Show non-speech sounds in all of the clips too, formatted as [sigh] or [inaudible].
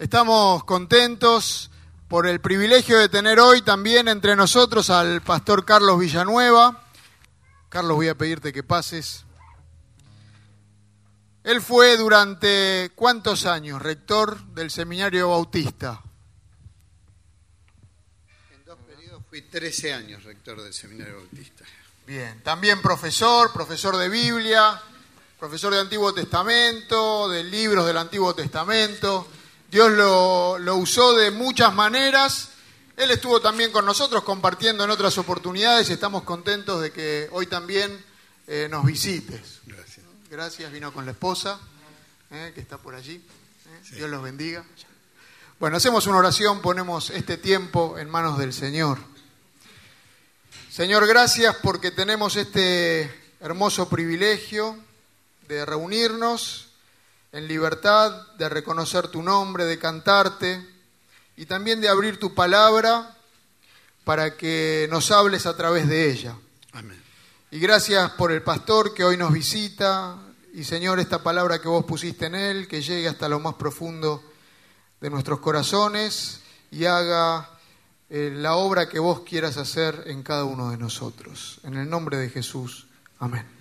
Estamos contentos por el privilegio de tener hoy también entre nosotros al pastor Carlos Villanueva. Carlos, voy a pedirte que pases. Él fue durante cuántos años rector del Seminario Bautista. En dos periodos fui 13 años rector del Seminario Bautista. Bien, también profesor, profesor de Biblia, profesor de Antiguo Testamento, de libros del Antiguo Testamento. Dios lo, lo, usó de muchas maneras. Él estuvo también con nosotros compartiendo en otras oportunidades y estamos contentos de que hoy también eh, nos visites. Gracias. Gracias, vino con la esposa, eh, que está por allí. Eh. Sí. Dios los bendiga. Bueno, hacemos una oración, ponemos este tiempo en manos del Señor. Señor, gracias porque tenemos este hermoso privilegio de reunirnos en libertad, de reconocer tu nombre, de cantarte y también de abrir tu palabra para que nos hables a través de ella. Amén. Y gracias por el pastor que hoy nos visita y Señor, esta palabra que vos pusiste en él, que llegue hasta lo más profundo de nuestros corazones y haga eh, la obra que vos quieras hacer en cada uno de nosotros. En el nombre de Jesús. Amén.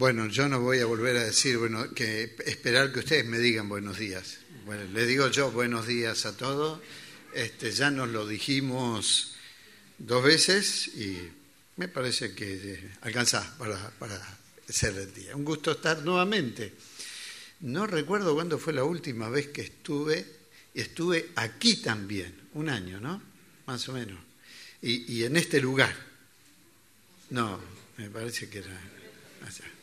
Bueno, yo no voy a volver a decir, bueno, que esperar que ustedes me digan buenos días. Bueno, le digo yo buenos días a todos. Este, ya nos lo dijimos dos veces y me parece que alcanza para, para ser el día. Un gusto estar nuevamente. No recuerdo cuándo fue la última vez que estuve, y estuve aquí también, un año, ¿no? Más o menos. Y, y en este lugar. No, me parece que era allá.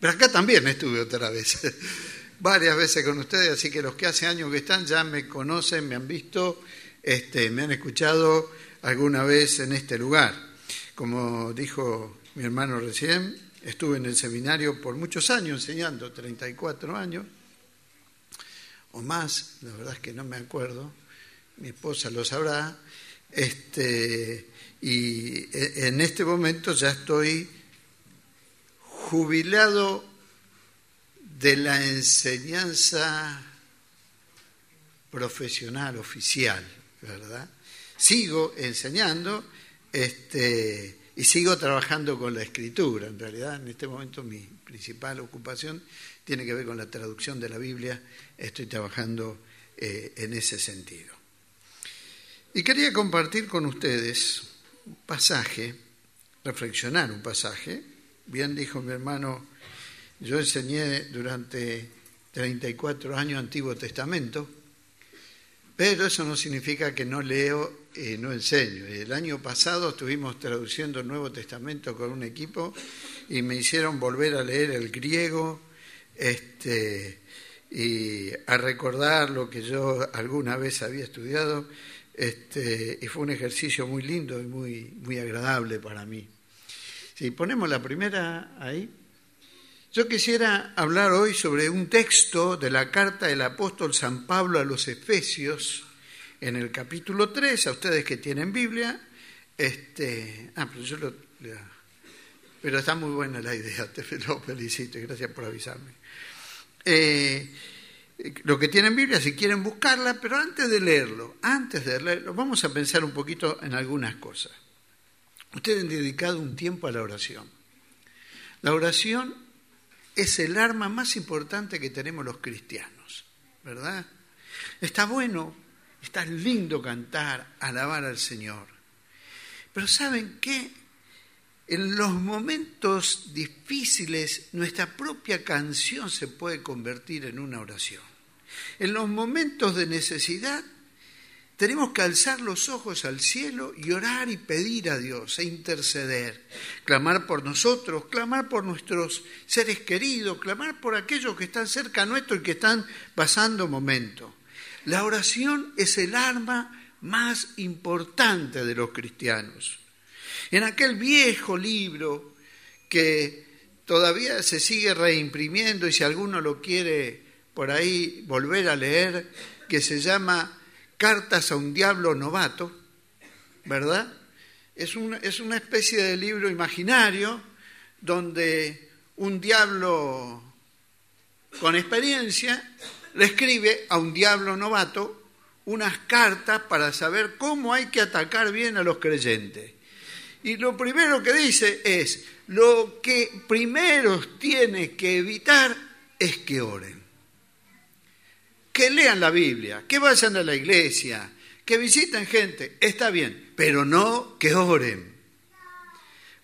Pero acá también estuve otra vez, [laughs] varias veces con ustedes, así que los que hace años que están ya me conocen, me han visto, este, me han escuchado alguna vez en este lugar. Como dijo mi hermano recién, estuve en el seminario por muchos años enseñando, 34 años o más, la verdad es que no me acuerdo, mi esposa lo sabrá, este, y en este momento ya estoy jubilado de la enseñanza profesional, oficial, ¿verdad? Sigo enseñando este, y sigo trabajando con la escritura. En realidad, en este momento mi principal ocupación tiene que ver con la traducción de la Biblia. Estoy trabajando eh, en ese sentido. Y quería compartir con ustedes un pasaje, reflexionar un pasaje, Bien dijo mi hermano, yo enseñé durante 34 años Antiguo Testamento, pero eso no significa que no leo y no enseño. El año pasado estuvimos traduciendo el Nuevo Testamento con un equipo y me hicieron volver a leer el griego este, y a recordar lo que yo alguna vez había estudiado. Este, y fue un ejercicio muy lindo y muy, muy agradable para mí. Si ponemos la primera ahí. Yo quisiera hablar hoy sobre un texto de la carta del apóstol San Pablo a los Efesios, en el capítulo 3, a ustedes que tienen Biblia. Este, ah, pero está muy buena la idea, te [laughs] lo felicito y gracias por avisarme. Eh, lo que tienen Biblia, si quieren buscarla, pero antes de leerlo, antes de leerlo, vamos a pensar un poquito en algunas cosas. Ustedes han dedicado un tiempo a la oración. La oración es el arma más importante que tenemos los cristianos, ¿verdad? Está bueno, está lindo cantar, alabar al Señor. Pero ¿saben qué? En los momentos difíciles nuestra propia canción se puede convertir en una oración. En los momentos de necesidad tenemos que alzar los ojos al cielo y orar y pedir a Dios e interceder, clamar por nosotros, clamar por nuestros seres queridos, clamar por aquellos que están cerca nuestro y que están pasando momentos. La oración es el arma más importante de los cristianos. En aquel viejo libro que todavía se sigue reimprimiendo y si alguno lo quiere por ahí volver a leer, que se llama Cartas a un diablo novato, ¿verdad? Es una, es una especie de libro imaginario donde un diablo con experiencia, le escribe a un diablo novato unas cartas para saber cómo hay que atacar bien a los creyentes. Y lo primero que dice es, lo que primero tiene que evitar es que oren. Que lean la Biblia, que vayan a la iglesia, que visiten gente, está bien, pero no que oren.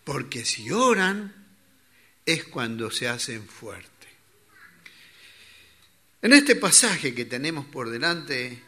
Porque si oran es cuando se hacen fuertes. En este pasaje que tenemos por delante,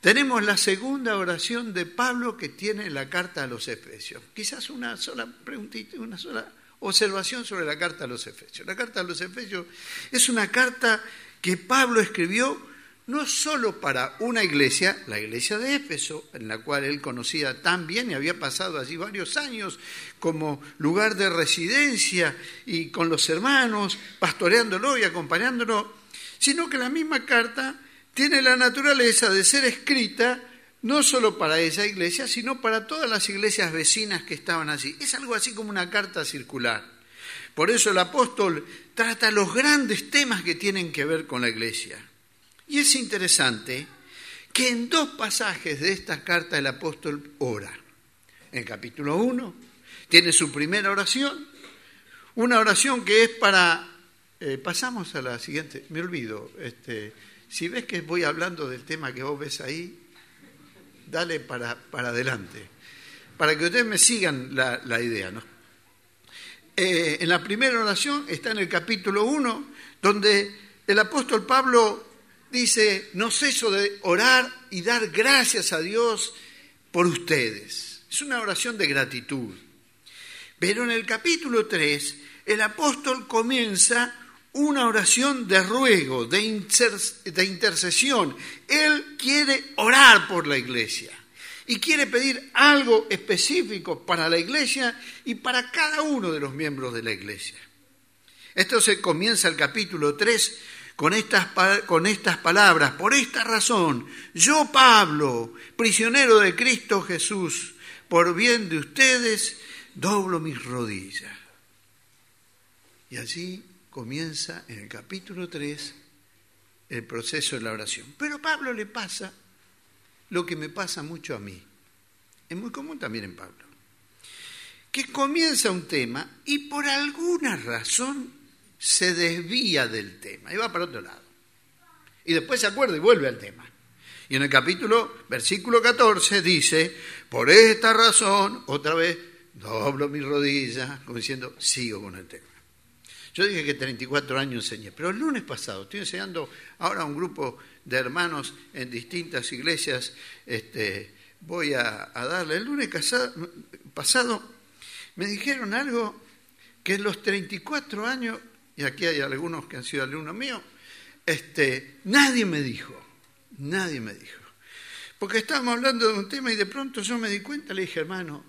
tenemos la segunda oración de Pablo que tiene la carta a los Efesios. Quizás una sola preguntita, una sola observación sobre la carta a los Efesios. La carta a los Efesios es una carta que Pablo escribió no solo para una iglesia, la iglesia de Éfeso, en la cual él conocía tan bien y había pasado allí varios años como lugar de residencia y con los hermanos, pastoreándolo y acompañándolo, sino que la misma carta tiene la naturaleza de ser escrita no solo para esa iglesia, sino para todas las iglesias vecinas que estaban allí. Es algo así como una carta circular. Por eso el apóstol trata los grandes temas que tienen que ver con la iglesia. Y es interesante que en dos pasajes de esta carta el apóstol ora. En el capítulo 1 tiene su primera oración, una oración que es para... Eh, pasamos a la siguiente, me olvido, este, si ves que voy hablando del tema que vos ves ahí, dale para, para adelante, para que ustedes me sigan la, idea. ¿no? Eh, en la primera oración está en el capítulo 1, donde el apóstol Pablo dice, no ceso de orar y dar gracias a Dios por ustedes. Es una oración de gratitud. Pero en el capítulo 3, el apóstol comienza una oración de ruego, de, intercesión. Él quiere orar por la iglesia y quiere pedir algo específico para la iglesia y para cada uno de los miembros de la iglesia. Esto se comienza el capítulo 3 con estas, con estas palabras. Por esta razón, yo Pablo, prisionero de Cristo Jesús, por bien de ustedes, doblo mis rodillas. Y allí comienza en el capítulo 3 el proceso de la oración. Pero a Pablo le pasa lo que me pasa mucho a mí. Es muy común también en Pablo. Que comienza un tema y por alguna razón se desvía del tema y va para otro lado. Y después se acuerda y vuelve al tema. Y en el capítulo, versículo 14, dice, por esta razón, otra vez, doblo mis rodillas, como diciendo, sigo con el tema. Yo dije que 34 años enseñé, pero el lunes pasado estoy enseñando ahora a un grupo de hermanos en distintas iglesias. Este, voy a, darle. El lunes pasado me dijeron algo que en los 34 años, y aquí hay algunos que han sido alumnos míos, este, nadie me dijo, nadie me dijo. Porque estábamos hablando de un tema y de pronto yo me di cuenta, le dije, hermano,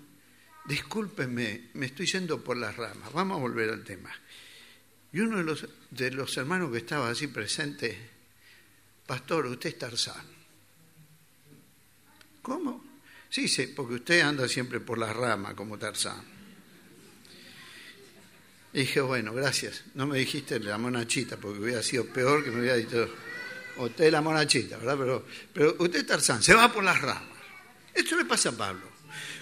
discúlpeme, me estoy yendo por las ramas, vamos a volver al tema. Y uno de los, de los hermanos que estaba así presente, pastor, usted es Tarzán. ¿Cómo? Sí, sí, porque usted anda siempre por la rama como Tarzán. Y dije, bueno, gracias. No me dijiste la monachita, porque hubiera sido peor que me hubiera dicho, usted la monachita, ¿verdad? Pero, pero usted Tarzán, se va por las ramas. Esto le pasa a Pablo.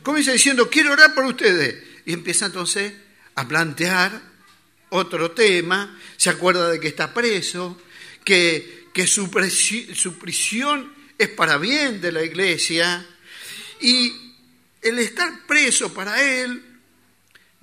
Comienza diciendo, quiero orar por ustedes. Y empieza entonces a plantear otro tema, se acuerda de que está preso, que, que su, su prisión es para bien de la iglesia y el estar preso para él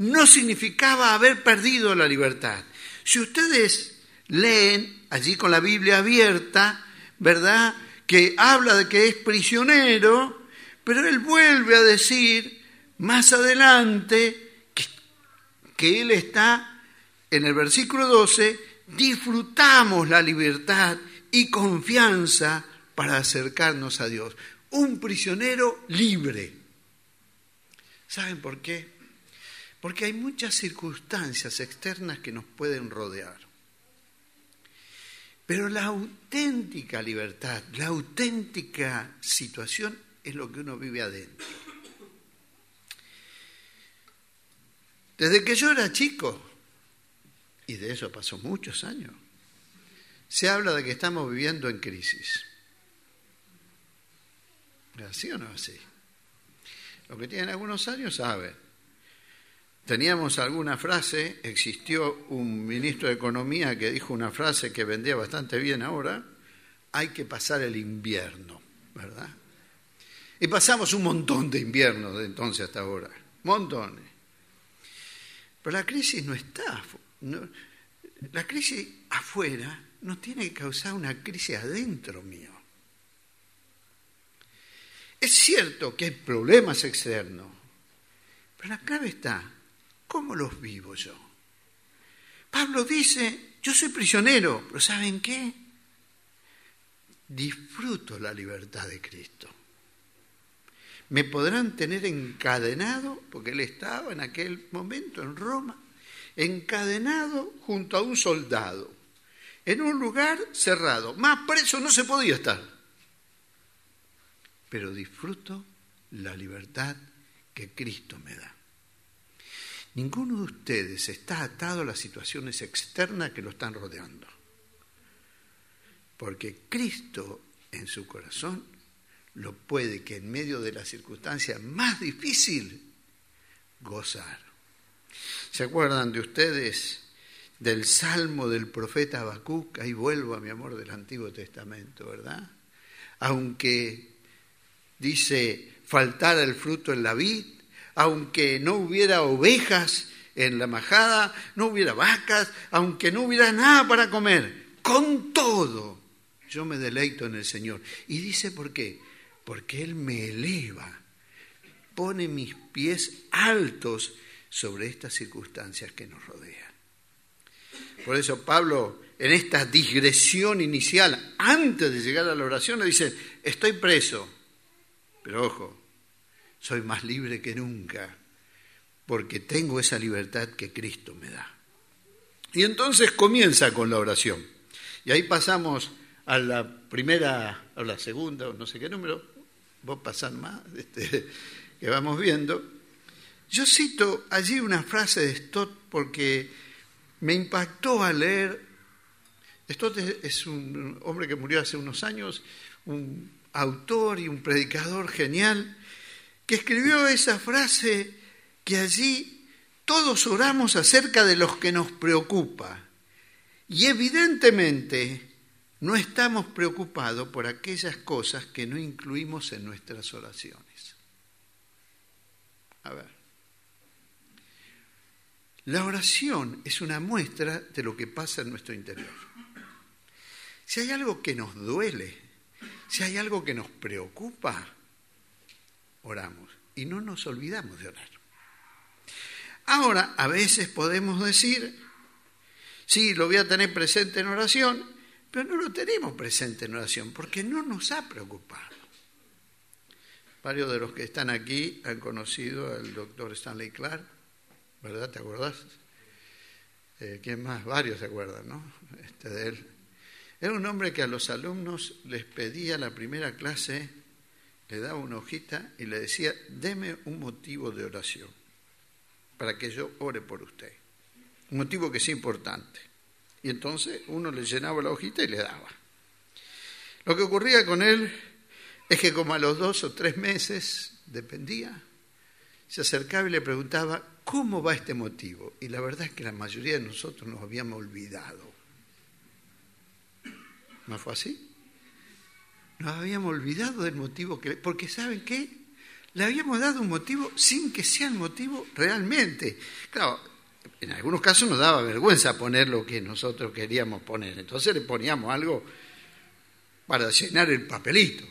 no significaba haber perdido la libertad. Si ustedes leen allí con la Biblia abierta, ¿verdad? Que habla de que es prisionero, pero él vuelve a decir más adelante que, él está en el versículo 12, disfrutamos la libertad y confianza para acercarnos a Dios. Un prisionero libre. ¿Saben por qué? Porque hay muchas circunstancias externas que nos pueden rodear. Pero la auténtica libertad, la auténtica situación es lo que uno vive adentro. Desde que yo era chico, y de eso pasó muchos años. se habla de que estamos viviendo en crisis. ¿Es así o no así? Los que tienen algunos años saben. Teníamos alguna frase, existió un ministro de Economía que dijo una frase que vendía bastante bien ahora, hay que pasar el invierno, ¿verdad? Y pasamos un montón de inviernos de entonces hasta ahora, montones. Pero la crisis no está, la crisis afuera nos tiene que causar una crisis adentro mío. Es cierto que hay problemas externos, pero la clave está, ¿cómo los vivo yo? Pablo dice, yo soy prisionero, pero ¿saben qué? Disfruto la libertad de Cristo. Me podrán tener encadenado, porque él estaba en aquel momento en Roma, encadenado junto a un soldado, en un lugar cerrado. Más preso no se podía estar pero disfruto la libertad que Cristo me da. Ninguno de ustedes está atado a las situaciones externas que lo están rodeando, porque Cristo en su corazón lo puede que en medio de la circunstancia más difícil gozar. ¿Se acuerdan de ustedes del salmo del profeta Habacuc? Ahí vuelvo a mi amor del Antiguo Testamento, ¿verdad? Aunque dice, faltar el fruto en la vid, aunque no hubiera ovejas en la majada, no hubiera vacas, aunque no hubiera nada para comer, con todo, yo me deleito en el Señor. Y dice, ¿por qué? Porque Él me eleva, pone mis pies altos sobre estas circunstancias que nos rodean. Por eso Pablo, en esta digresión inicial, antes de llegar a la oración, le dice, estoy preso, pero ojo, soy más libre que nunca porque tengo esa libertad que Cristo me da. Y entonces comienza con la oración. Y ahí pasamos a la primera, a la segunda, no sé qué número, vos pasás más, [laughs] este, que vamos viendo. Yo cito allí una frase de Stott porque me impactó al leer. Stott es un hombre que murió hace unos años, un autor y un predicador genial, que escribió esa frase que allí todos oramos acerca de los que nos preocupa. Y evidentemente no estamos preocupados por aquellas cosas que no incluimos en nuestras oraciones. A ver. La oración es una muestra de lo que pasa en nuestro interior. Si hay algo que nos duele, si hay algo que nos preocupa, oramos y no nos olvidamos de orar. Ahora, a veces podemos decir, sí, lo voy a tener presente en oración, pero no lo tenemos presente en oración porque no nos ha preocupado. Varios de los que están aquí han conocido al doctor Stanley Clark, ¿verdad? ¿Te acuerdas? Eh, ¿Quién más? Varios se acuerdan, ¿no? Este de él. Era un hombre que a los alumnos les pedía la primera clase, le daba una hojita y le decía, deme un motivo de oración para que yo ore por usted. Un motivo que es importante. Y entonces uno le llenaba la hojita y le daba. Lo que ocurría con él es que como a los dos o tres meses, dependía, se acercaba y le preguntaba, ¿cómo va este motivo? Y la verdad es que la mayoría de nosotros nos habíamos olvidado ¿No fue así? Nos habíamos olvidado del motivo que... Porque ¿saben qué? Le habíamos dado un motivo sin que sea el motivo realmente. Claro, en algunos casos nos daba vergüenza poner lo que nosotros queríamos poner. Entonces le poníamos algo para llenar el papelito.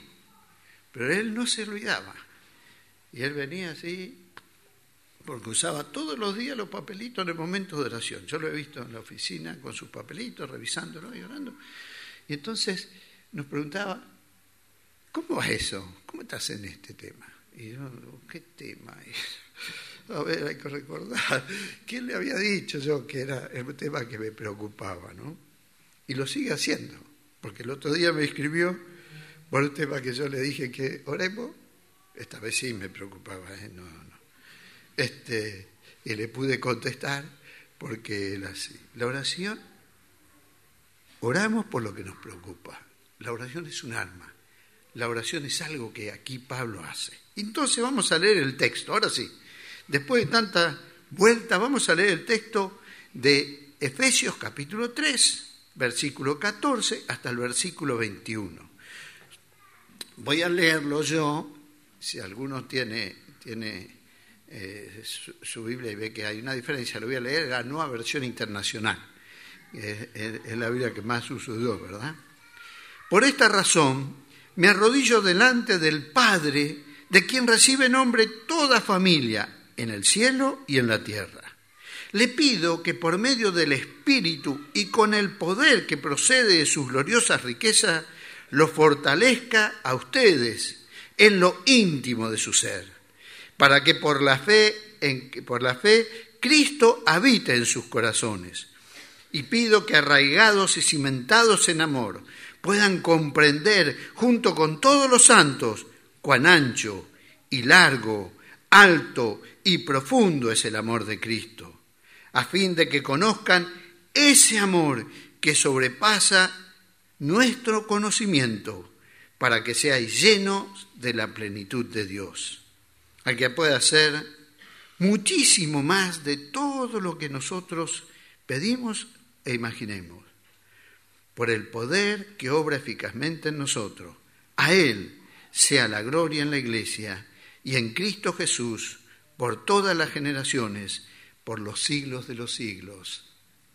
Pero él no se olvidaba. Y él venía así, porque usaba todos los días los papelitos en el momento de oración. Yo lo he visto en la oficina con sus papelitos, revisándolo y orando. Y entonces nos preguntaba, ¿cómo va eso? ¿Cómo estás en este tema? Y yo, ¿qué tema? a ver, hay que recordar. ¿Quién le había dicho yo que era el tema que me preocupaba, no? Y lo sigue haciendo, porque el otro día me escribió por un tema que yo le dije que oremos. Esta vez sí me preocupaba, ¿eh? No, no. Este, y le pude contestar porque la, la oración oramos por lo que nos preocupa. La oración es un arma. La oración es algo que aquí Pablo hace. Entonces vamos a leer el texto. Ahora sí, después de tanta vuelta, vamos a leer el texto de Efesios capítulo 3, versículo 14 hasta el versículo 21. Voy a leerlo yo, si alguno tiene, tiene eh, su, Biblia y ve que hay una diferencia, lo voy a leer la nueva versión internacional. es la Biblia que más uso yo, ¿verdad? Por esta razón, me arrodillo delante del Padre, de quien recibe nombre toda familia, en el cielo y en la tierra. Le pido que por medio del Espíritu y con el poder que procede de sus gloriosas riquezas, lo fortalezca a ustedes en lo íntimo de su ser, para que por la fe, en, por la fe Cristo habite en sus corazones. Y pido que arraigados y cimentados en amor puedan comprender junto con todos los santos cuán ancho y largo, alto y profundo es el amor de Cristo, a fin de que conozcan ese amor que sobrepasa nuestro conocimiento para que seáis llenos de la plenitud de Dios, al que pueda hacer muchísimo más de todo lo que nosotros pedimos e imaginemos, por el poder que obra eficazmente en nosotros. A Él sea la gloria en la Iglesia y en Cristo Jesús por todas las generaciones, por los siglos de los siglos.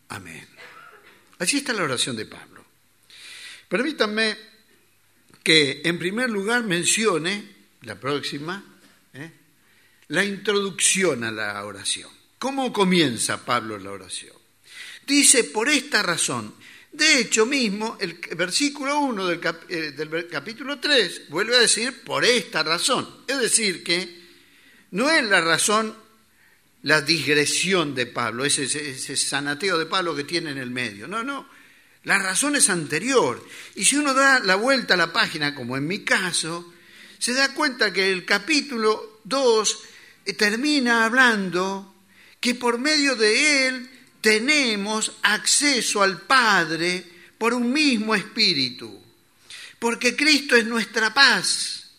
Amén. Así está la oración de Pablo. Permítanme que en primer lugar mencione, la próxima, ¿eh? la introducción a la oración. ¿Cómo comienza Pablo la oración? Dice, por esta razón. De hecho, mismo, el versículo 1 del, eh, capítulo 3 vuelve a decir, por esta razón. Es decir, que no es la razón la digresión de Pablo, ese, ese, sanateo de Pablo que tiene en el medio. No, no. La razón es anterior. Y si uno da la vuelta a la página, como en mi caso, se da cuenta que el capítulo 2 eh, termina hablando que por medio de él tenemos acceso al Padre por un mismo espíritu. Porque Cristo es nuestra paz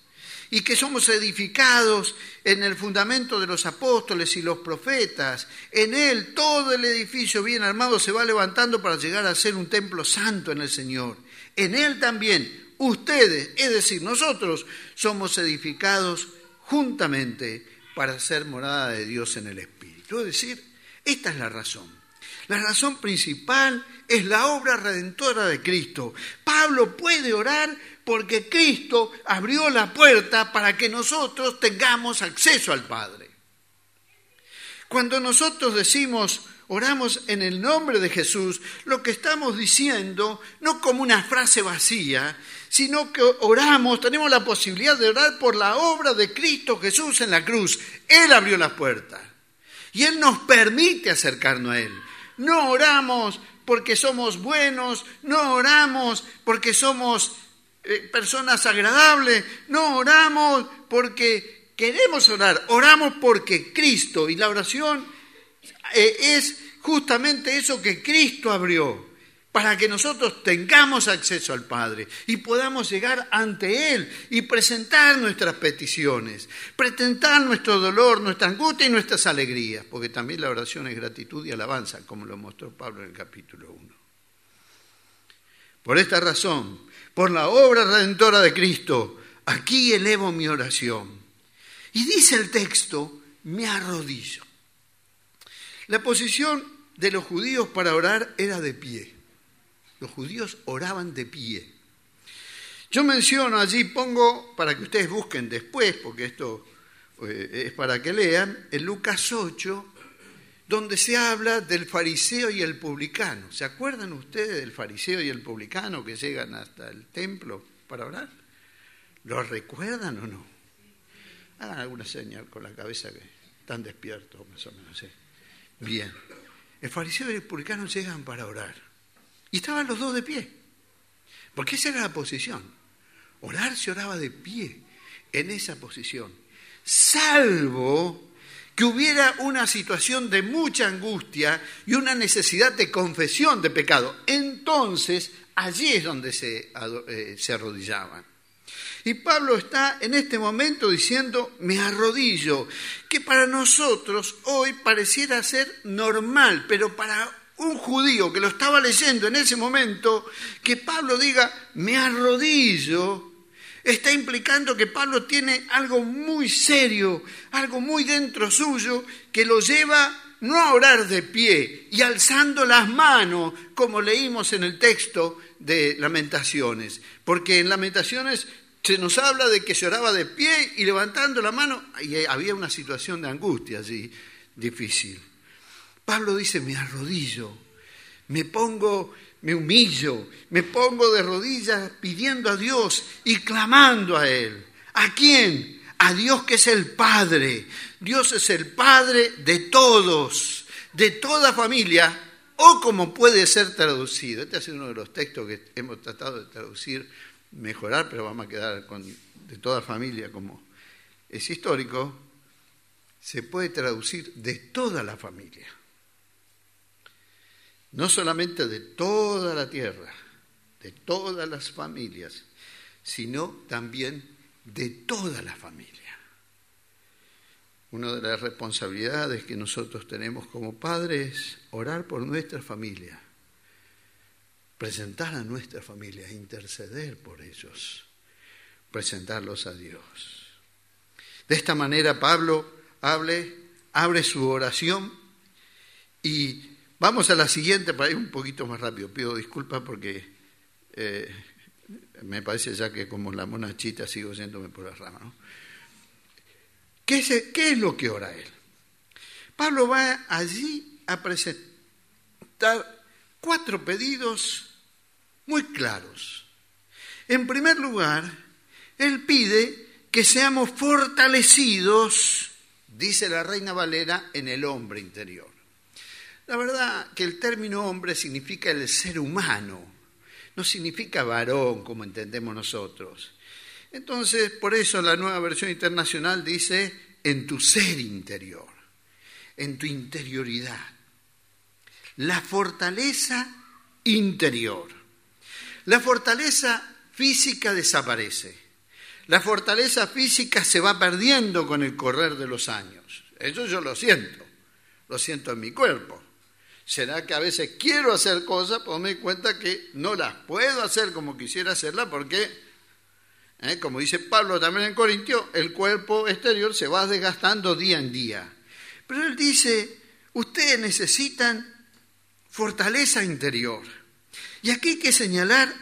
y que somos edificados en el fundamento de los apóstoles y los profetas. En Él todo el edificio bien armado se va levantando para llegar a ser un templo santo en el Señor. En Él también ustedes, es decir, nosotros, somos edificados juntamente para ser morada de Dios en el Espíritu. Es decir, esta es la razón. La razón principal es la obra redentora de Cristo. Pablo puede orar porque Cristo abrió la puerta para que nosotros tengamos acceso al Padre. Cuando nosotros decimos, oramos en el nombre de Jesús, lo que estamos diciendo, no como una frase vacía, sino que oramos, tenemos la posibilidad de orar por la obra de Cristo Jesús en la cruz. Él abrió la puerta y Él nos permite acercarnos a Él. No oramos porque somos buenos, no oramos porque somos eh, personas agradables, no oramos porque queremos orar, oramos porque Cristo y la oración eh, es justamente eso que Cristo abrió para que nosotros tengamos acceso al Padre y podamos llegar ante Él y presentar nuestras peticiones, presentar nuestro dolor, nuestra angustia y nuestras alegrías, porque también la oración es gratitud y alabanza, como lo mostró Pablo en el capítulo 1. Por esta razón, por la obra redentora de Cristo, aquí elevo mi oración. Y dice el texto, me arrodillo. La posición de los judíos para orar era de pie. Los judíos oraban de pie. Yo menciono allí, pongo, para que ustedes busquen después, porque esto eh, es para que lean, en Lucas 8, donde se habla del fariseo y el publicano. ¿Se acuerdan ustedes del fariseo y el publicano que llegan hasta el templo para orar? ¿Lo recuerdan o no? Hagan alguna señal con la cabeza que están despiertos, más o menos. Bien. El fariseo y el publicano llegan para orar. Estaban los dos de pie. Porque esa era la posición. Orar se oraba de pie, en esa posición. Salvo que hubiera una situación de mucha angustia y una necesidad de confesión de pecado. Entonces, allí es donde se, eh, se arrodillaban. Y Pablo está en este momento diciendo, me arrodillo, que para nosotros hoy pareciera ser normal, pero para un judío que lo estaba leyendo en ese momento, que Pablo diga, me arrodillo, está implicando que Pablo tiene algo muy serio, algo muy dentro suyo, que lo lleva no a orar de pie y alzando las manos, como leímos en el texto de Lamentaciones, porque en Lamentaciones se nos habla de que se oraba de pie y levantando la mano, y había una situación de angustia allí difícil. Pablo dice, me arrodillo, me pongo me humillo, me pongo de rodillas pidiendo a Dios y clamando a Él. ¿A quién? A Dios que es el Padre. Dios es el Padre de todos, de toda familia, o como puede ser traducido. Este es uno de los textos que hemos tratado de traducir, mejorar, pero vamos a quedar con de toda familia como es histórico. Se puede traducir de toda la familia no solamente de toda la tierra, de todas las familias, sino también de toda la familia. Una de las responsabilidades que nosotros tenemos como padres es orar por nuestra familia, presentar a nuestra familia, interceder por ellos, presentarlos a Dios. De esta manera Pablo abre su oración y Vamos a la siguiente para ir un poquito más rápido. Pido disculpas porque eh, me parece ya que como la monachita sigo yéndome por la rama. ¿Qué, es, ¿Qué es lo que ora él? Pablo va allí a presentar cuatro pedidos muy claros. En primer lugar, él pide que seamos fortalecidos, dice la reina Valera, en el hombre interior. La verdad que el término hombre significa el ser humano, no significa varón como entendemos nosotros. Entonces, por eso la nueva versión internacional dice en tu ser interior, en tu interioridad. La fortaleza interior. La fortaleza física desaparece. La fortaleza física se va perdiendo con el correr de los años. Eso yo lo siento, lo siento en mi cuerpo. Será que a veces quiero hacer cosas, pero me doy cuenta que no las puedo hacer como quisiera hacerlas porque, ¿eh? como dice Pablo también en Corintio, el cuerpo exterior se va desgastando día en día. Pero él dice, ustedes necesitan fortaleza interior. Y aquí hay que señalar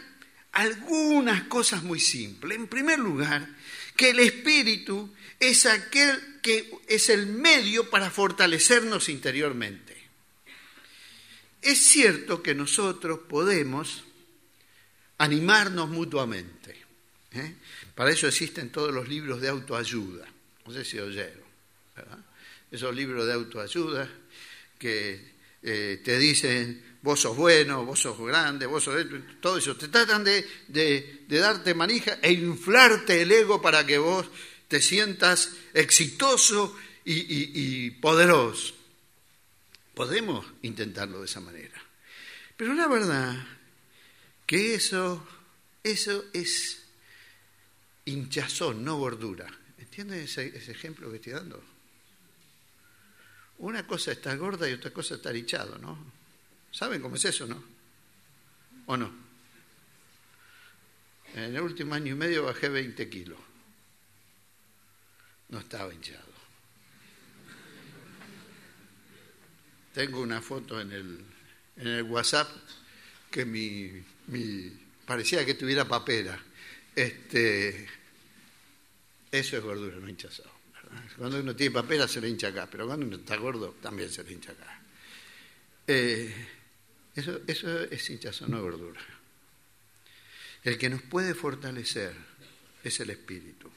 algunas cosas muy simples. En primer lugar, que el espíritu es aquel que es el medio para fortalecernos interiormente. Es cierto que nosotros podemos animarnos mutuamente. ¿eh? Para eso existen todos los libros de autoayuda. No sé si oyeron. Esos libros de autoayuda que eh, te dicen, vos sos bueno, vos sos grande, vos sos... Todo eso. Te tratan de, darte manija e inflarte el ego para que vos te sientas exitoso y poderoso. Podemos intentarlo de esa manera. Pero la verdad que eso, eso es hinchazón, no gordura. ¿Entiendes ese, ese, ejemplo que estoy dando? Una cosa está gorda y otra cosa está hinchado, ¿no? ¿Saben cómo es eso, no? ¿O no? En el último año y medio bajé 20 kilos. No estaba hinchado. Tengo una foto en el, en el WhatsApp que mi, parecía que tuviera papera. Este, eso es gordura, no hinchazón. Cuando uno tiene papera se le hincha acá, pero cuando uno está gordo también se le hincha acá. Eh, eso, eso es hinchazón, no gordura. El que nos puede fortalecer es el espíritu.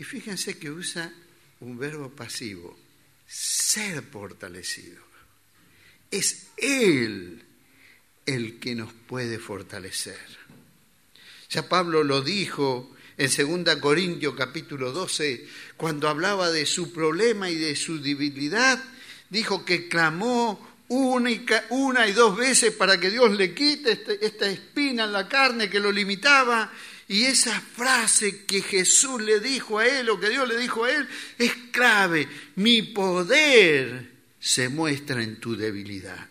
Y fíjense que usa un verbo pasivo ser fortalecido. Es Él el que nos puede fortalecer. Ya Pablo lo dijo en 2 Corintios capítulo 12, cuando hablaba de su problema y de su debilidad, dijo que clamó una y, dos veces para que Dios le quite este, esta espina en la carne que lo limitaba. Y esa frase que Jesús le dijo a él o que Dios le dijo a él es clave. Mi poder se muestra en tu debilidad.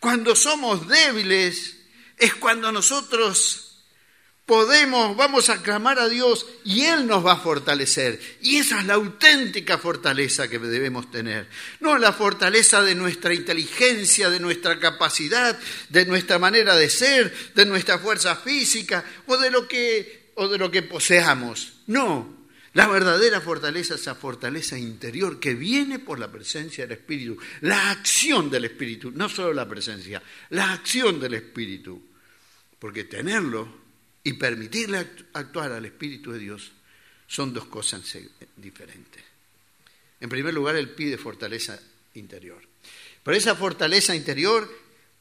Cuando somos débiles es cuando nosotros podemos, vamos a clamar a Dios y Él nos va a fortalecer. Y esa es la auténtica fortaleza que debemos tener. No la fortaleza de nuestra inteligencia, de nuestra capacidad, de nuestra manera de ser, de nuestra fuerza física o de lo que, o de lo que poseamos. No. La verdadera fortaleza es esa fortaleza interior que viene por la presencia del Espíritu, la acción del Espíritu, no solo la presencia, la acción del Espíritu. Porque tenerlo y permitirle actuar al Espíritu de Dios son dos cosas diferentes. En primer lugar, Él pide fortaleza interior. Pero esa fortaleza interior,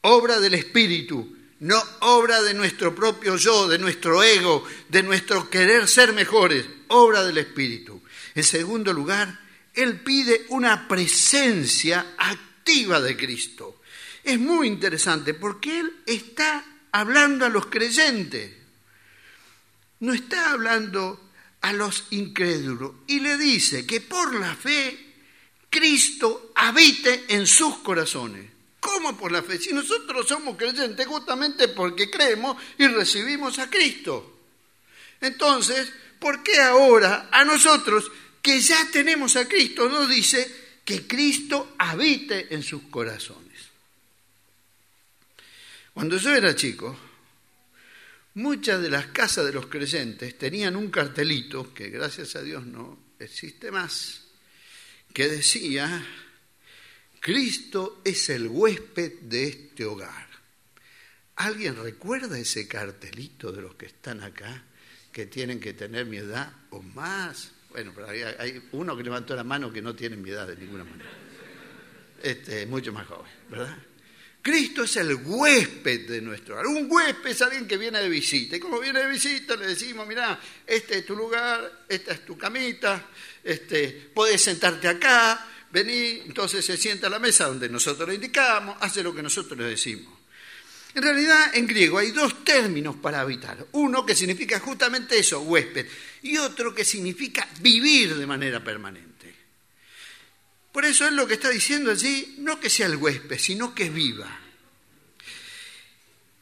obra del Espíritu, no obra de nuestro propio yo, de nuestro ego, de nuestro querer ser mejores, obra del Espíritu. En segundo lugar, Él pide una presencia activa de Cristo. Es muy interesante porque Él está hablando a los creyentes no está hablando a los incrédulos y le dice que por la fe Cristo habite en sus corazones. ¿Cómo por la fe? Si nosotros somos creyentes justamente porque creemos y recibimos a Cristo. Entonces, ¿por qué ahora a nosotros que ya tenemos a Cristo nos dice que Cristo habite en sus corazones? Cuando yo era chico, Muchas de las casas de los creyentes tenían un cartelito, que gracias a Dios no existe más, que decía, Cristo es el huésped de este hogar. ¿Alguien recuerda ese cartelito de los que están acá, que tienen que tener mi edad o más? Bueno, pero hay, uno que levantó la mano que no tiene mi edad de ninguna manera. Este, mucho más joven, ¿verdad? Cristo es el huésped de nuestro hogar. Un huésped es alguien que viene de visita. Y como viene de visita, le decimos, mira, este es tu lugar, esta es tu camita, este, puedes sentarte acá, vení, entonces se sienta a la mesa donde nosotros le indicamos, hace lo que nosotros le decimos. En realidad, en griego hay dos términos para habitar. Uno que significa justamente eso, huésped, y otro que significa vivir de manera permanente. Por eso es lo que está diciendo allí, no que sea el huésped, sino que viva.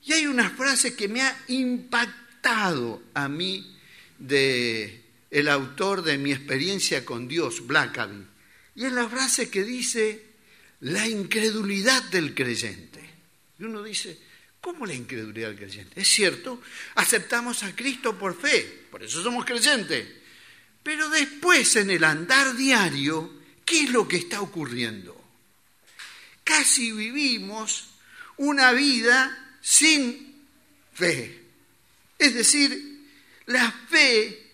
Y hay una frase que me ha impactado a mí de el autor de mi experiencia con Dios, Blackaby. Y es la frase que dice la incredulidad del creyente. Y uno dice, ¿cómo la incredulidad del creyente? Es cierto, aceptamos a Cristo por fe, por eso somos creyentes. Pero después en el andar diario ¿Qué es lo que está ocurriendo? Casi vivimos una vida sin fe. Es decir, la fe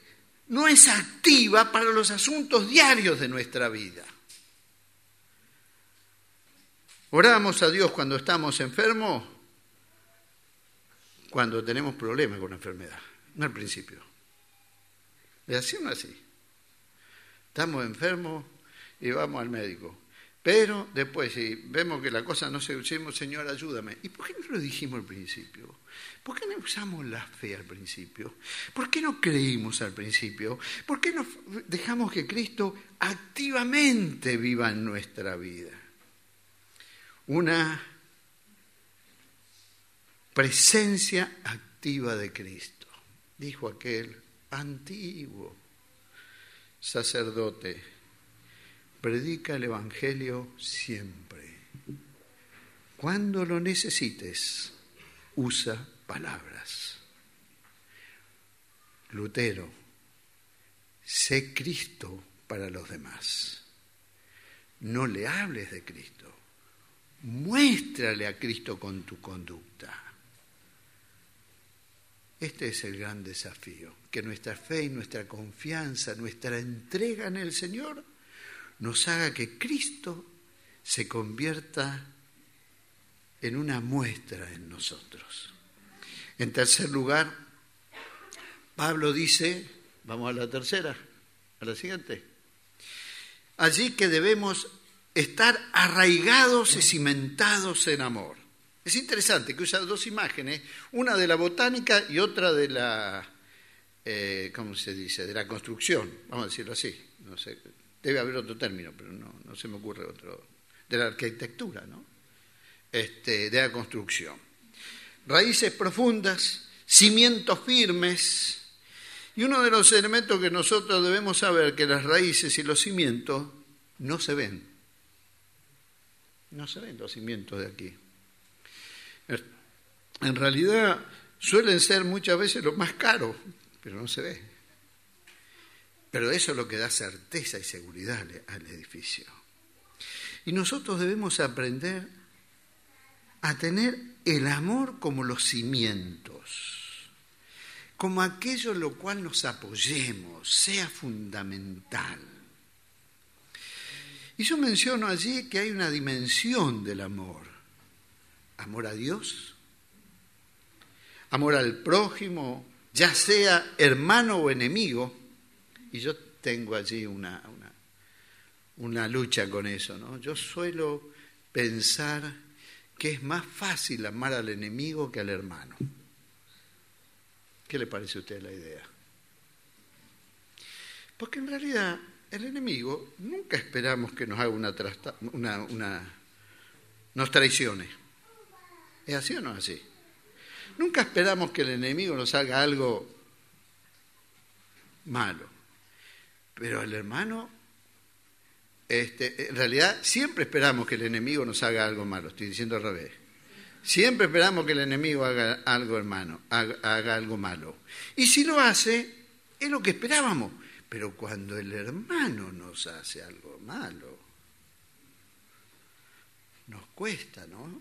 no es activa para los asuntos diarios de nuestra vida. Oramos a Dios cuando estamos enfermos, cuando tenemos problemas con la enfermedad, no al principio. ¿Es así o no así? Estamos enfermos, y vamos al médico. Pero después, si vemos que la cosa no se decimos, Señor, ayúdame. ¿Y por qué no lo dijimos al principio? ¿Por qué no usamos la fe al principio? ¿Por qué no creímos al principio? ¿Por qué no dejamos que Cristo activamente viva en nuestra vida? Una presencia activa de Cristo, dijo aquel antiguo sacerdote Predica el Evangelio siempre. Cuando lo necesites, usa palabras. Lutero, sé Cristo para los demás. No le hables de Cristo. Muéstrale a Cristo con tu conducta. Este es el gran desafío, que nuestra fe y nuestra confianza, nuestra entrega en el Señor nos haga que Cristo se convierta en una muestra en nosotros. En tercer lugar, Pablo dice, vamos a la tercera, a la siguiente, allí que debemos estar arraigados y cimentados en amor. Es interesante que usa dos imágenes, una de la botánica y otra de la, eh, ¿cómo se dice?, de la construcción, vamos a decirlo así. No sé, debe haber otro término, pero no, no se me ocurre otro. De la arquitectura, ¿no? Este, de la construcción. Raíces profundas, cimientos firmes. Y uno de los elementos que nosotros debemos saber que las raíces y los cimientos no se ven. No se ven los cimientos de aquí. En realidad suelen ser muchas veces lo más caro, pero no se ve. Pero eso es lo que da certeza y seguridad al edificio. Y nosotros debemos aprender a tener el amor como los cimientos, como aquello en lo cual nos apoyemos, sea fundamental. Y yo menciono allí que hay una dimensión del amor. Amor a Dios, amor al prójimo, ya sea hermano o enemigo. Y yo tengo allí una, una, una lucha con eso. ¿no? Yo suelo pensar que es más fácil amar al enemigo que al hermano. ¿Qué le parece a usted la idea? Porque en realidad el enemigo nunca esperamos que nos haga una, una, una nos traicione. ¿Es así o no es así? Nunca esperamos que el enemigo nos haga algo malo. Pero el hermano este, en realidad siempre esperamos que el enemigo nos haga algo malo, estoy diciendo al revés. Siempre esperamos que el enemigo haga algo hermano, haga, algo malo. Y si lo hace, es lo que esperábamos. Pero cuando el hermano nos hace algo malo, nos cuesta, ¿no?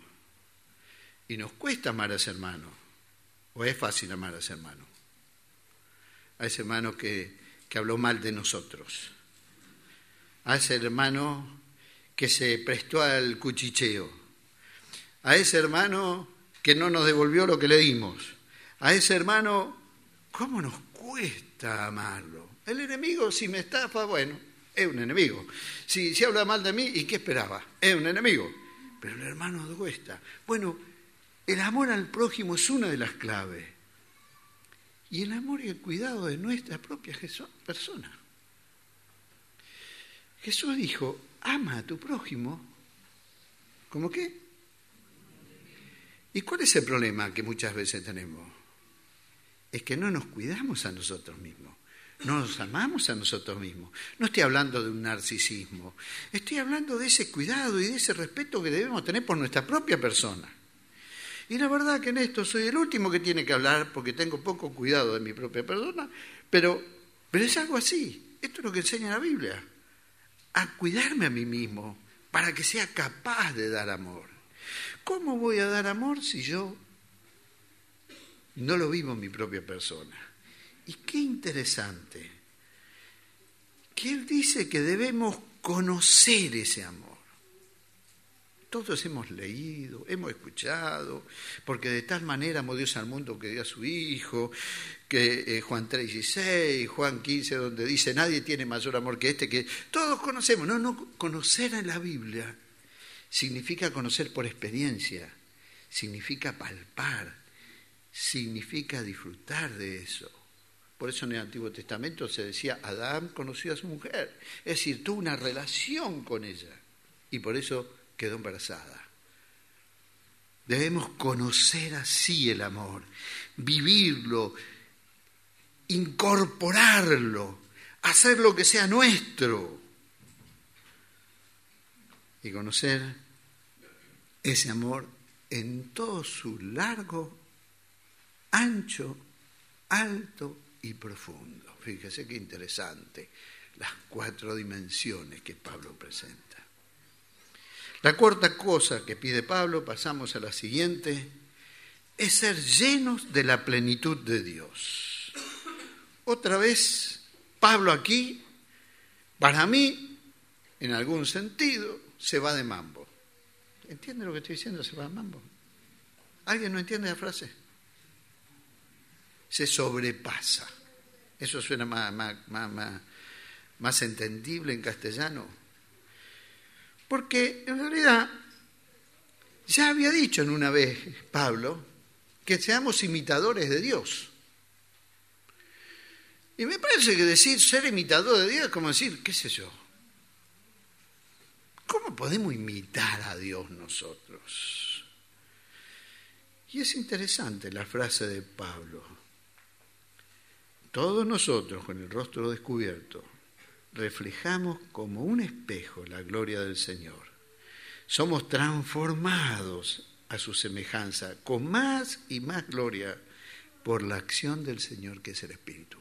Y nos cuesta amar a ese hermano. ¿O es fácil amar a ese hermano? A ese hermano que, que habló mal de nosotros a ese hermano que se prestó al cuchicheo, a ese hermano que no nos devolvió lo que le dimos, a ese hermano, ¿cómo nos cuesta amarlo? El enemigo, si me estafa, bueno, es un enemigo. Si, si habla mal de mí, ¿y qué esperaba? Es un enemigo. Pero el hermano cuesta. Bueno, el amor al prójimo es una de las claves. Y el amor y el cuidado de nuestra propia persona. Jesús dijo, ama a tu prójimo. ¿Cómo qué? ¿Y cuál es el problema que muchas veces tenemos? Es que no nos cuidamos a nosotros mismos, no nos amamos a nosotros mismos. No estoy hablando de un narcisismo, estoy hablando de ese cuidado y de ese respeto que debemos tener por nuestra propia persona. Y la verdad que en esto soy el último que tiene que hablar porque tengo poco cuidado de mi propia persona, pero, pero es algo así. Esto es lo que enseña la Biblia a cuidarme a mí mismo para que sea capaz de dar amor. ¿Cómo voy a dar amor si yo no lo vivo en mi propia persona? Y qué interesante que él dice que debemos conocer ese amor. Todos hemos leído, hemos escuchado, porque de tal manera amó Dios al mundo que dio a su Hijo, que eh, Juan 3, Juan 15, donde dice, nadie tiene mayor amor que este, que todos conocemos. No, no, conocer en la Biblia significa conocer por experiencia, significa palpar, significa disfrutar de eso. Por eso en el Antiguo Testamento se decía, Adán conoció a su mujer, es decir, tuvo una relación con ella y por eso quedó embarazada. Debemos conocer así el amor, vivirlo, incorporarlo, hacer lo que sea nuestro y conocer ese amor en todo su largo, ancho, alto y profundo. Fíjese qué interesante las cuatro dimensiones que Pablo presenta. La cuarta cosa que pide Pablo, pasamos a la siguiente, es ser llenos de la plenitud de Dios. Otra vez, Pablo aquí, para mí, en algún sentido, se va de mambo. ¿Entiende lo que estoy diciendo? Se va de mambo. ¿Alguien no entiende la frase? Se sobrepasa. Eso suena más, más, entendible en castellano. Porque en realidad ya había dicho en una vez Pablo que seamos imitadores de Dios. Y me parece que decir ser imitador de Dios es como decir, qué sé yo, ¿cómo podemos imitar a Dios nosotros? Y es interesante la frase de Pablo. Todos nosotros, con el rostro descubierto, reflejamos como un espejo la gloria del Señor. Somos transformados a su semejanza con más y más gloria por la acción del Señor que es el Espíritu.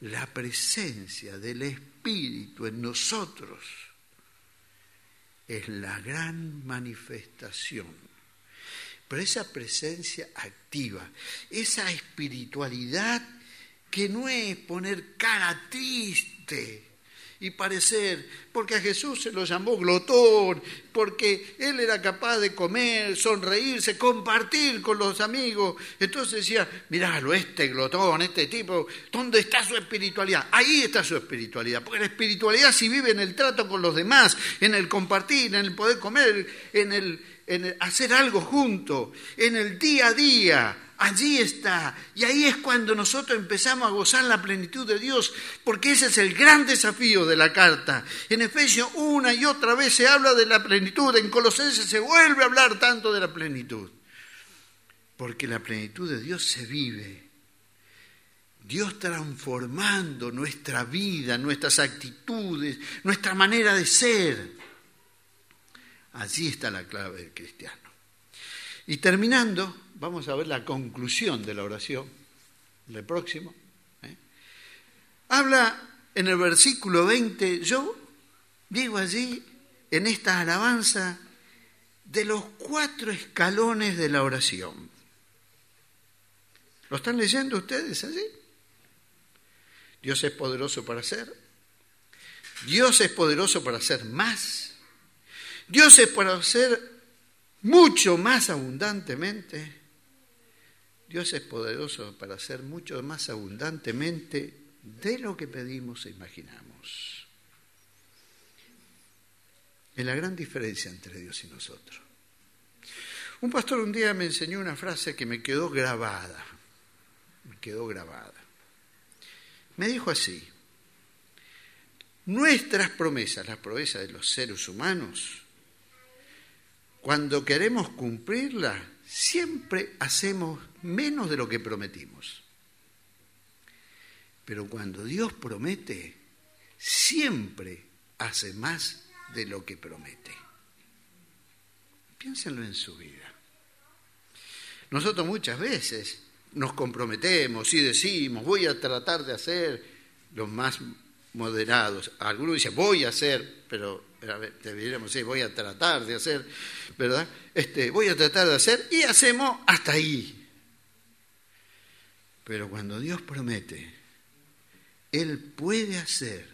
La presencia del Espíritu en nosotros es la gran manifestación. Pero esa presencia activa, esa espiritualidad que no es poner cara triste y parecer, porque a Jesús se lo llamó glotón, porque él era capaz de comer, sonreírse, compartir con los amigos. Entonces decía, miralo, este glotón, este tipo, ¿dónde está su espiritualidad? Ahí está su espiritualidad, porque la espiritualidad si vive en el trato con los demás, en el compartir, en el poder comer, en el, en el hacer algo junto, en el día a día Allí está. Y ahí es cuando nosotros empezamos a gozar la plenitud de Dios, porque ese es el gran desafío de la carta. En Efesios una y otra vez se habla de la plenitud, en Colosenses se vuelve a hablar tanto de la plenitud. Porque la plenitud de Dios se vive. Dios transformando nuestra vida, nuestras actitudes, nuestra manera de ser. Allí está la clave del cristiano. Y terminando, vamos a ver la conclusión de la oración, el próximo. ¿eh? Habla en el versículo 20, yo digo allí, en esta alabanza, de los cuatro escalones de la oración. ¿Lo están leyendo ustedes allí? Dios es poderoso para hacer. Dios es poderoso para hacer más. Dios es para hacer mucho más abundantemente. Dios es poderoso para hacer mucho más abundantemente de lo que pedimos e imaginamos. Es la gran diferencia entre Dios y nosotros. Un pastor un día me enseñó una frase que me quedó grabada, me quedó grabada. Me dijo así, nuestras promesas, las promesas de los seres humanos, cuando queremos cumplirlas, siempre hacemos menos de lo que prometimos. Pero cuando Dios promete, siempre hace más de lo que promete. Piénsenlo en su vida. Nosotros muchas veces nos comprometemos y decimos, voy a tratar de hacer los más moderados. Algunos dicen, voy a hacer, pero deberíamos decir, voy a tratar de hacer, ¿verdad? Este, voy a tratar de hacer y hacemos hasta ahí. Pero cuando Dios promete, Él puede hacer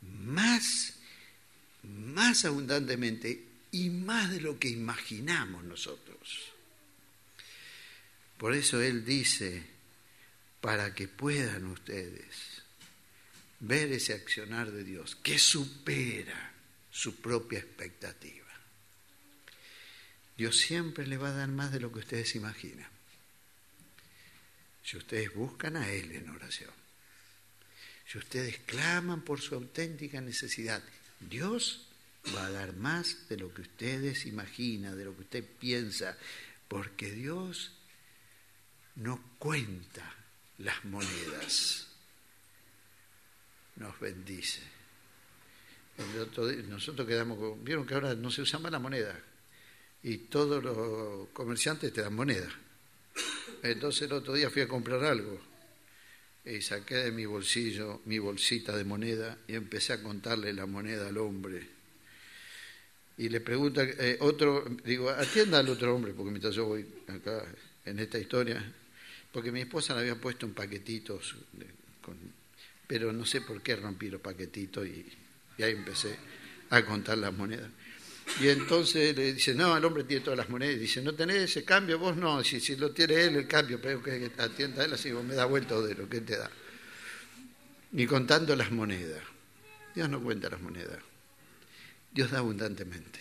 más, más abundantemente y más de lo que imaginamos nosotros. Por eso Él dice, para que puedan ustedes ver ese accionar de Dios que supera su propia expectativa. Dios siempre le va a dar más de lo que ustedes imaginan si ustedes buscan a Él en oración, si ustedes claman por su auténtica necesidad, Dios va a dar más de lo que ustedes imaginan, de lo que usted piensa, porque Dios no cuenta las monedas, nos bendice. nosotros quedamos con, vieron que ahora no se usa más la moneda y todos los comerciantes te dan moneda. Entonces el otro día fui a comprar algo y saqué de mi bolsillo mi bolsita de moneda y empecé a contarle la moneda al hombre. Y le pregunta eh, otro, digo, atienda al otro hombre, porque mientras yo voy acá en esta historia, porque mi esposa le había puesto un paquetitos, pero no sé por qué rompí los paquetitos y, y ahí empecé a contar las monedas. Y entonces le dice, no, el hombre tiene todas las monedas. Y dice, ¿no tenés ese cambio? Vos no, si, si lo tiene él, el cambio, pero que atienda él, así vos me da vuelta de lo que te da. ni contando las monedas. Dios no cuenta las monedas. Dios da abundantemente.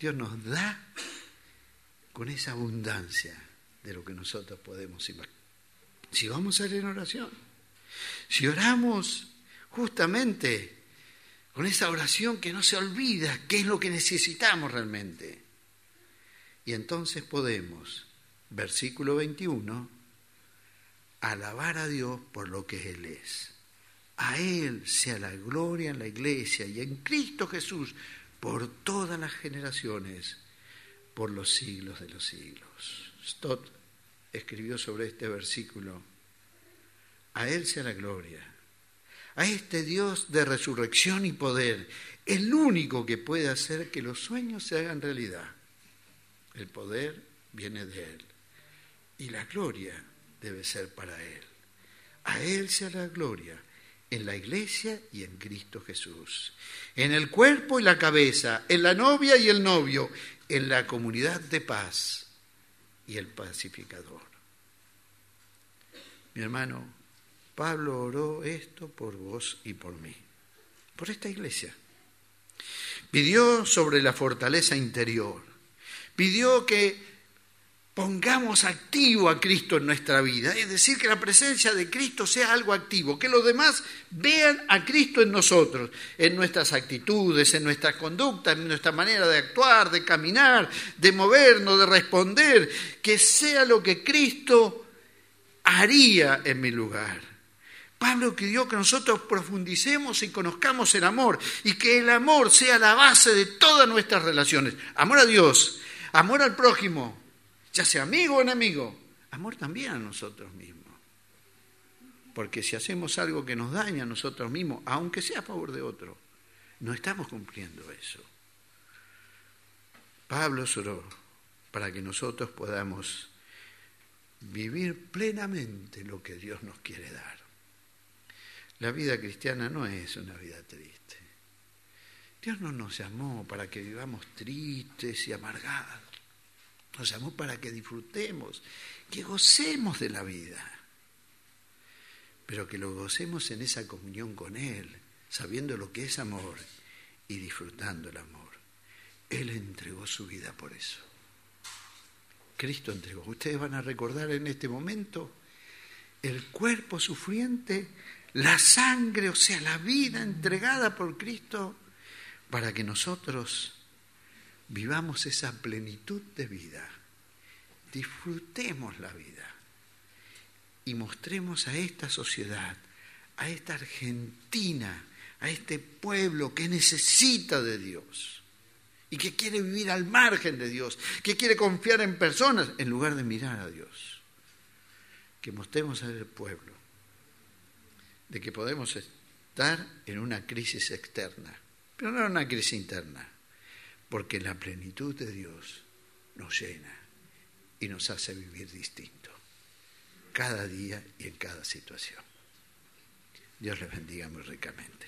Dios nos da con esa abundancia de lo que nosotros podemos. Si vamos a ir en oración, si oramos justamente con esa oración que no se olvida qué es lo que necesitamos realmente. Y entonces podemos, versículo 21, alabar a Dios por lo que Él es. A Él sea la gloria en la iglesia y en Cristo Jesús por todas las generaciones, por los siglos de los siglos. Stott escribió sobre este versículo, a Él sea la gloria, a este Dios de resurrección y poder, el único que puede hacer que los sueños se hagan realidad. El poder viene de Él y la gloria debe ser para Él. A Él sea la gloria en la iglesia y en Cristo Jesús, en el cuerpo y la cabeza, en la novia y el novio, en la comunidad de paz y el pacificador. Mi hermano, Pablo oró esto por vos y por mí, por esta iglesia. Pidió sobre la fortaleza interior, pidió que pongamos activo a Cristo en nuestra vida, es decir, que la presencia de Cristo sea algo activo, que los demás vean a Cristo en nosotros, en nuestras actitudes, en nuestra conducta, en nuestra manera de actuar, de caminar, de movernos, de responder, que sea lo que Cristo haría en mi lugar. Pablo pidió que nosotros profundicemos y conozcamos el amor y que el amor sea la base de todas nuestras relaciones. Amor a Dios, amor al prójimo, ya sea amigo o enemigo, amor también a nosotros mismos. Porque si hacemos algo que nos daña a nosotros mismos, aunque sea a favor de otro, no estamos cumpliendo eso. Pablo oró para que nosotros podamos vivir plenamente lo que Dios nos quiere dar. La vida cristiana no es una vida triste. Dios no nos llamó para que vivamos tristes y amargados. Nos llamó para que disfrutemos, que gocemos de la vida, pero que lo gocemos en esa comunión con Él, sabiendo lo que es amor y disfrutando el amor. Él entregó su vida por eso. Cristo entregó. Ustedes van a recordar en este momento el cuerpo sufriente, la sangre, o sea, la vida entregada por Cristo para que nosotros vivamos esa plenitud de vida, disfrutemos la vida y mostremos a esta sociedad, a esta Argentina, a este pueblo que necesita de Dios y que quiere vivir al margen de Dios, que quiere confiar en personas en lugar de mirar a Dios. Que mostremos al pueblo de que podemos estar en una crisis externa, pero no en una crisis interna porque la plenitud de Dios nos llena y nos hace vivir distinto, cada día y en cada situación. Dios les bendiga muy ricamente.